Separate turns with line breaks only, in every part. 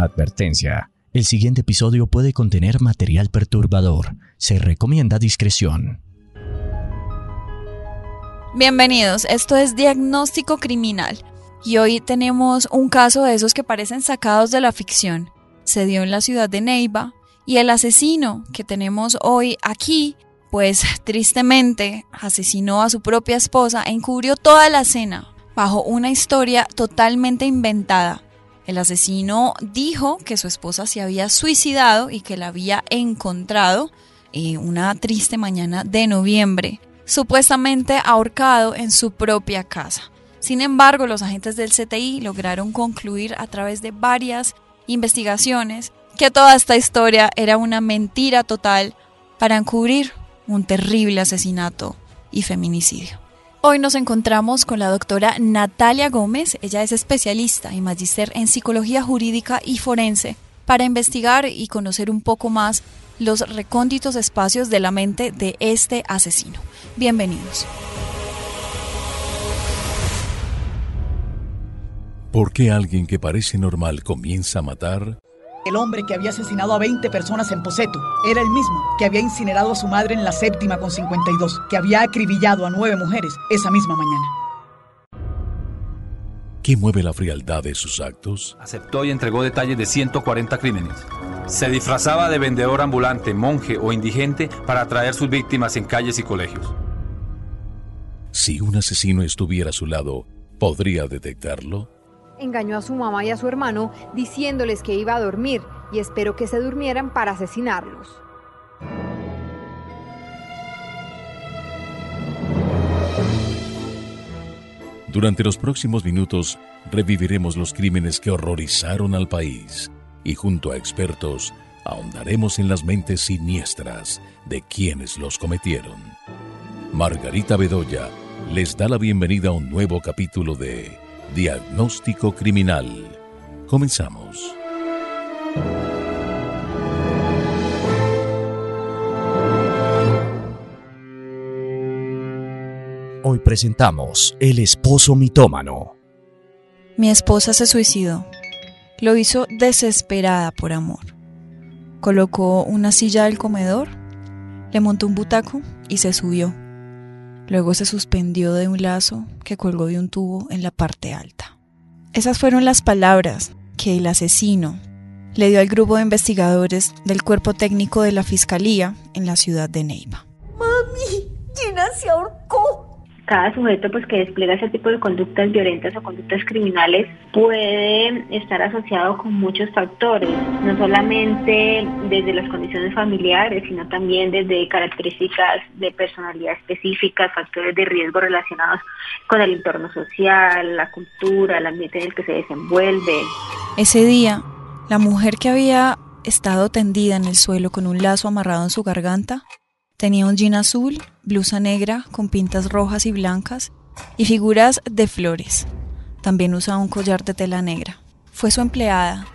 Advertencia. El siguiente episodio puede contener material perturbador. Se recomienda discreción.
Bienvenidos, esto es Diagnóstico Criminal y hoy tenemos un caso de esos que parecen sacados de la ficción. Se dio en la ciudad de Neiva y el asesino que tenemos hoy aquí, pues tristemente asesinó a su propia esposa e encubrió toda la escena bajo una historia totalmente inventada el asesino dijo que su esposa se había suicidado y que la había encontrado en una triste mañana de noviembre, supuestamente ahorcado en su propia casa. Sin embargo, los agentes del CTI lograron concluir a través de varias investigaciones que toda esta historia era una mentira total para encubrir un terrible asesinato y feminicidio. Hoy nos encontramos con la doctora Natalia Gómez. Ella es especialista y magíster en psicología jurídica y forense para investigar y conocer un poco más los recónditos espacios de la mente de este asesino. Bienvenidos.
¿Por qué alguien que parece normal comienza a matar?
El hombre que había asesinado a 20 personas en Poseto era el mismo que había incinerado a su madre en la séptima con 52, que había acribillado a nueve mujeres esa misma mañana.
¿Qué mueve la frialdad de sus actos?
Aceptó y entregó detalles de 140 crímenes. Se disfrazaba de vendedor ambulante, monje o indigente para atraer sus víctimas en calles y colegios.
Si un asesino estuviera a su lado, ¿podría detectarlo?
Engañó a su mamá y a su hermano diciéndoles que iba a dormir y esperó que se durmieran para asesinarlos.
Durante los próximos minutos reviviremos los crímenes que horrorizaron al país y junto a expertos ahondaremos en las mentes siniestras de quienes los cometieron. Margarita Bedoya les da la bienvenida a un nuevo capítulo de Diagnóstico Criminal. Comenzamos.
Hoy presentamos El esposo mitómano.
Mi esposa se suicidó. Lo hizo desesperada por amor. Colocó una silla del comedor, le montó un butaco y se subió. Luego se suspendió de un lazo que colgó de un tubo en la parte alta. Esas fueron las palabras que el asesino le dio al grupo de investigadores del cuerpo técnico de la Fiscalía en la ciudad de Neiva.
¡Mami! Gina se ahorcó
cada sujeto pues que despliega ese tipo de conductas violentas o conductas criminales puede estar asociado con muchos factores, no solamente desde las condiciones familiares, sino también desde características de personalidad específicas, factores de riesgo relacionados con el entorno social, la cultura, el ambiente en el que se desenvuelve.
Ese día, la mujer que había estado tendida en el suelo con un lazo amarrado en su garganta Tenía un jean azul, blusa negra con pintas rojas y blancas y figuras de flores. También usaba un collar de tela negra. Fue su empleada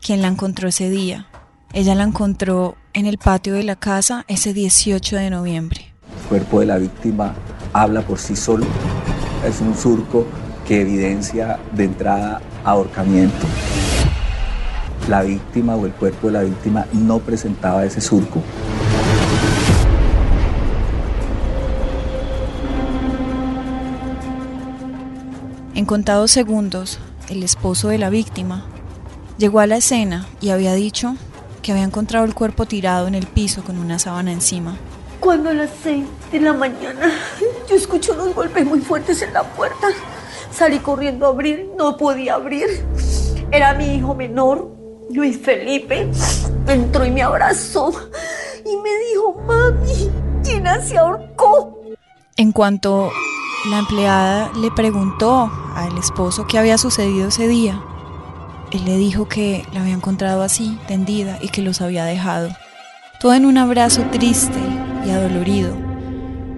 quien la encontró ese día. Ella la encontró en el patio de la casa ese 18 de noviembre.
El cuerpo de la víctima habla por sí solo. Es un surco que evidencia de entrada ahorcamiento. La víctima o el cuerpo de la víctima no presentaba ese surco.
En contados segundos, el esposo de la víctima llegó a la escena y había dicho que había encontrado el cuerpo tirado en el piso con una sábana encima.
Cuando a las seis de la mañana yo escucho unos golpes muy fuertes en la puerta. Salí corriendo a abrir, no podía abrir. Era mi hijo menor, Luis Felipe. Entró y me abrazó y me dijo, mami, Gina se ahorcó.
En cuanto la empleada le preguntó al esposo qué había sucedido ese día. Él le dijo que la había encontrado así, tendida, y que los había dejado. Todo en un abrazo triste y adolorido,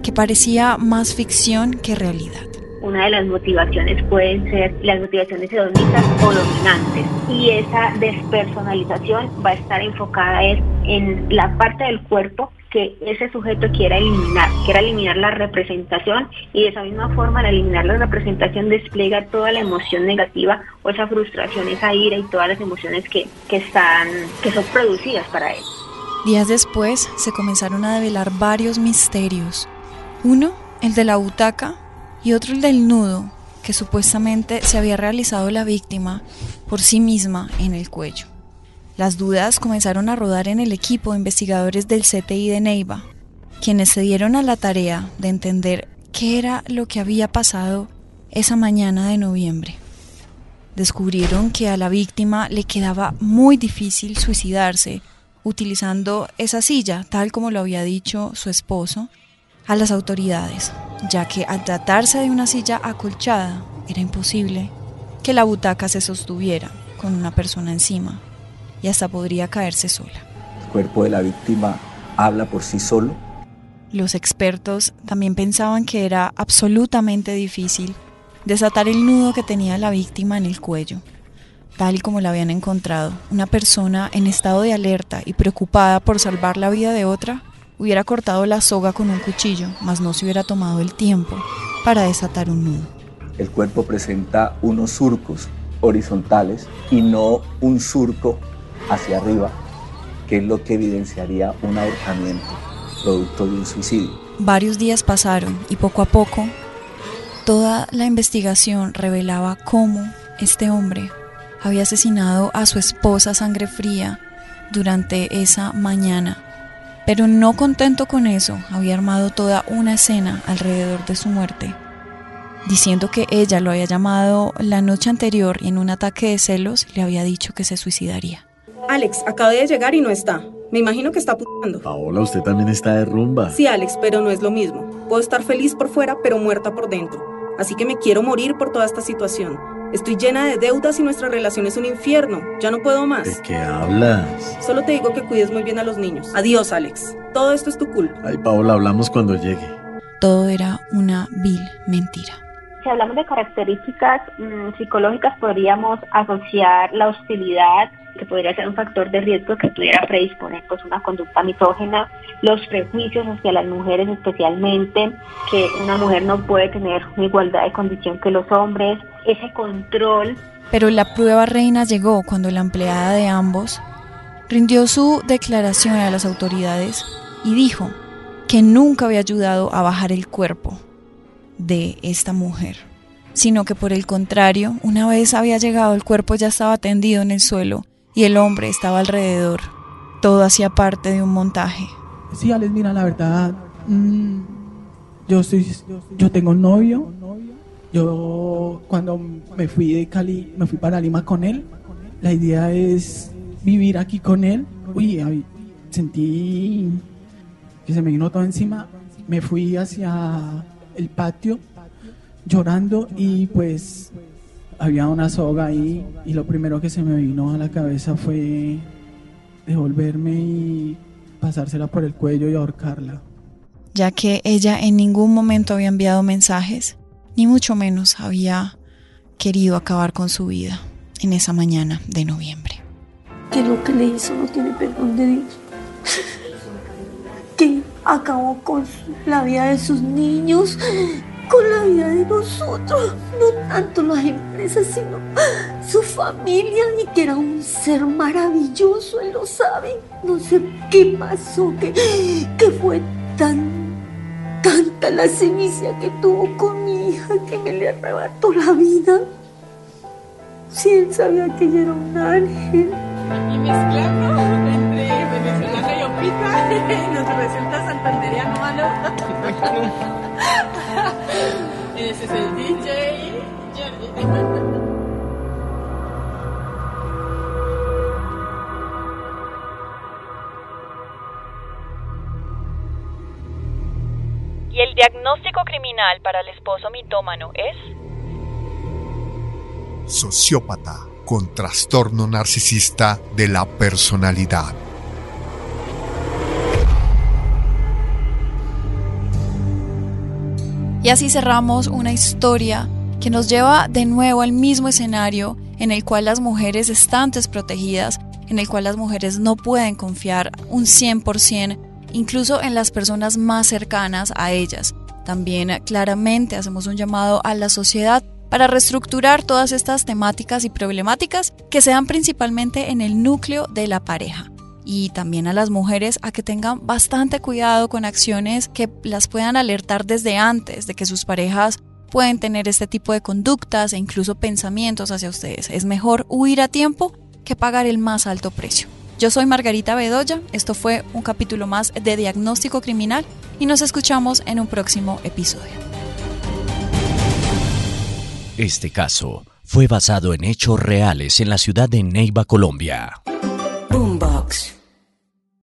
que parecía más ficción que realidad.
Una de las motivaciones pueden ser las motivaciones hedonistas o dominantes. Y esa despersonalización va a estar enfocada en la parte del cuerpo que ese sujeto quiera eliminar, quiera eliminar la representación y de esa misma forma al eliminar la representación despliega toda la emoción negativa o esa frustración, esa ira y todas las emociones que, que están, que son producidas para él.
Días después se comenzaron a develar varios misterios. Uno, el de la butaca, y otro el del nudo, que supuestamente se había realizado la víctima por sí misma en el cuello. Las dudas comenzaron a rodar en el equipo de investigadores del CTI de Neiva, quienes se dieron a la tarea de entender qué era lo que había pasado esa mañana de noviembre. Descubrieron que a la víctima le quedaba muy difícil suicidarse utilizando esa silla, tal como lo había dicho su esposo, a las autoridades, ya que al tratarse de una silla acolchada era imposible que la butaca se sostuviera con una persona encima y hasta podría caerse sola.
El cuerpo de la víctima habla por sí solo.
Los expertos también pensaban que era absolutamente difícil desatar el nudo que tenía la víctima en el cuello, tal y como la habían encontrado. Una persona en estado de alerta y preocupada por salvar la vida de otra hubiera cortado la soga con un cuchillo, mas no se hubiera tomado el tiempo para desatar un nudo.
El cuerpo presenta unos surcos horizontales y no un surco hacia arriba, que es lo que evidenciaría un ahorcamiento producto de un suicidio.
Varios días pasaron y poco a poco toda la investigación revelaba cómo este hombre había asesinado a su esposa sangre fría durante esa mañana. Pero no contento con eso, había armado toda una escena alrededor de su muerte, diciendo que ella lo había llamado la noche anterior y en un ataque de celos le había dicho que se suicidaría.
Alex, acabé de llegar y no está. Me imagino que está putando.
Paola, usted también está de rumba.
Sí, Alex, pero no es lo mismo. Puedo estar feliz por fuera, pero muerta por dentro. Así que me quiero morir por toda esta situación. Estoy llena de deudas y nuestra relación es un infierno. Ya no puedo más.
¿De qué hablas?
Solo te digo que cuides muy bien a los niños. Adiós, Alex. Todo esto es tu culpa.
Ay, Paola, hablamos cuando llegue.
Todo era una vil mentira.
Si hablamos de características mmm, psicológicas, podríamos asociar la hostilidad, que podría ser un factor de riesgo que pudiera predisponer pues, una conducta mitógena, los prejuicios hacia las mujeres especialmente, que una mujer no puede tener una igualdad de condición que los hombres, ese control.
Pero la prueba reina llegó cuando la empleada de ambos rindió su declaración a las autoridades y dijo que nunca había ayudado a bajar el cuerpo de esta mujer, sino que por el contrario, una vez había llegado el cuerpo ya estaba tendido en el suelo y el hombre estaba alrededor. Todo hacía parte de un montaje.
Sí, Alex, mira, la verdad, mmm, yo, estoy, yo tengo un novio. Yo cuando me fui de Cali, me fui para Lima con él. La idea es vivir aquí con él. Uy, sentí que se me vino todo encima. Me fui hacia el patio llorando y pues había una soga ahí y lo primero que se me vino a la cabeza fue devolverme y pasársela por el cuello y ahorcarla.
Ya que ella en ningún momento había enviado mensajes, ni mucho menos había querido acabar con su vida en esa mañana de noviembre.
Que lo que le hizo no tiene perdón de Dios. que acabó con la vida de sus niños, con la vida de nosotros, no tanto las empresas, sino su familia, y que era un ser maravilloso, él lo sabe. No sé qué pasó, que, que fue tan, tanta la sevicia que tuvo con mi hija que me le arrebató la vida. Si él sabía que ella era un ángel.
Y mezclando entre venezolana y opita, nos resulta santanderiano, ¿no? Ese es el DJ
Y el diagnóstico criminal para el esposo mitómano es
sociópata con trastorno narcisista de la personalidad.
Y así cerramos una historia que nos lleva de nuevo al mismo escenario en el cual las mujeres están desprotegidas, en el cual las mujeres no pueden confiar un 100% incluso en las personas más cercanas a ellas. También claramente hacemos un llamado a la sociedad para reestructurar todas estas temáticas y problemáticas que se dan principalmente en el núcleo de la pareja. Y también a las mujeres a que tengan bastante cuidado con acciones que las puedan alertar desde antes de que sus parejas pueden tener este tipo de conductas e incluso pensamientos hacia ustedes. Es mejor huir a tiempo que pagar el más alto precio. Yo soy Margarita Bedoya, esto fue un capítulo más de Diagnóstico Criminal y nos escuchamos en un próximo episodio.
Este caso fue basado en hechos reales en la ciudad de Neiva, Colombia.
Boombox.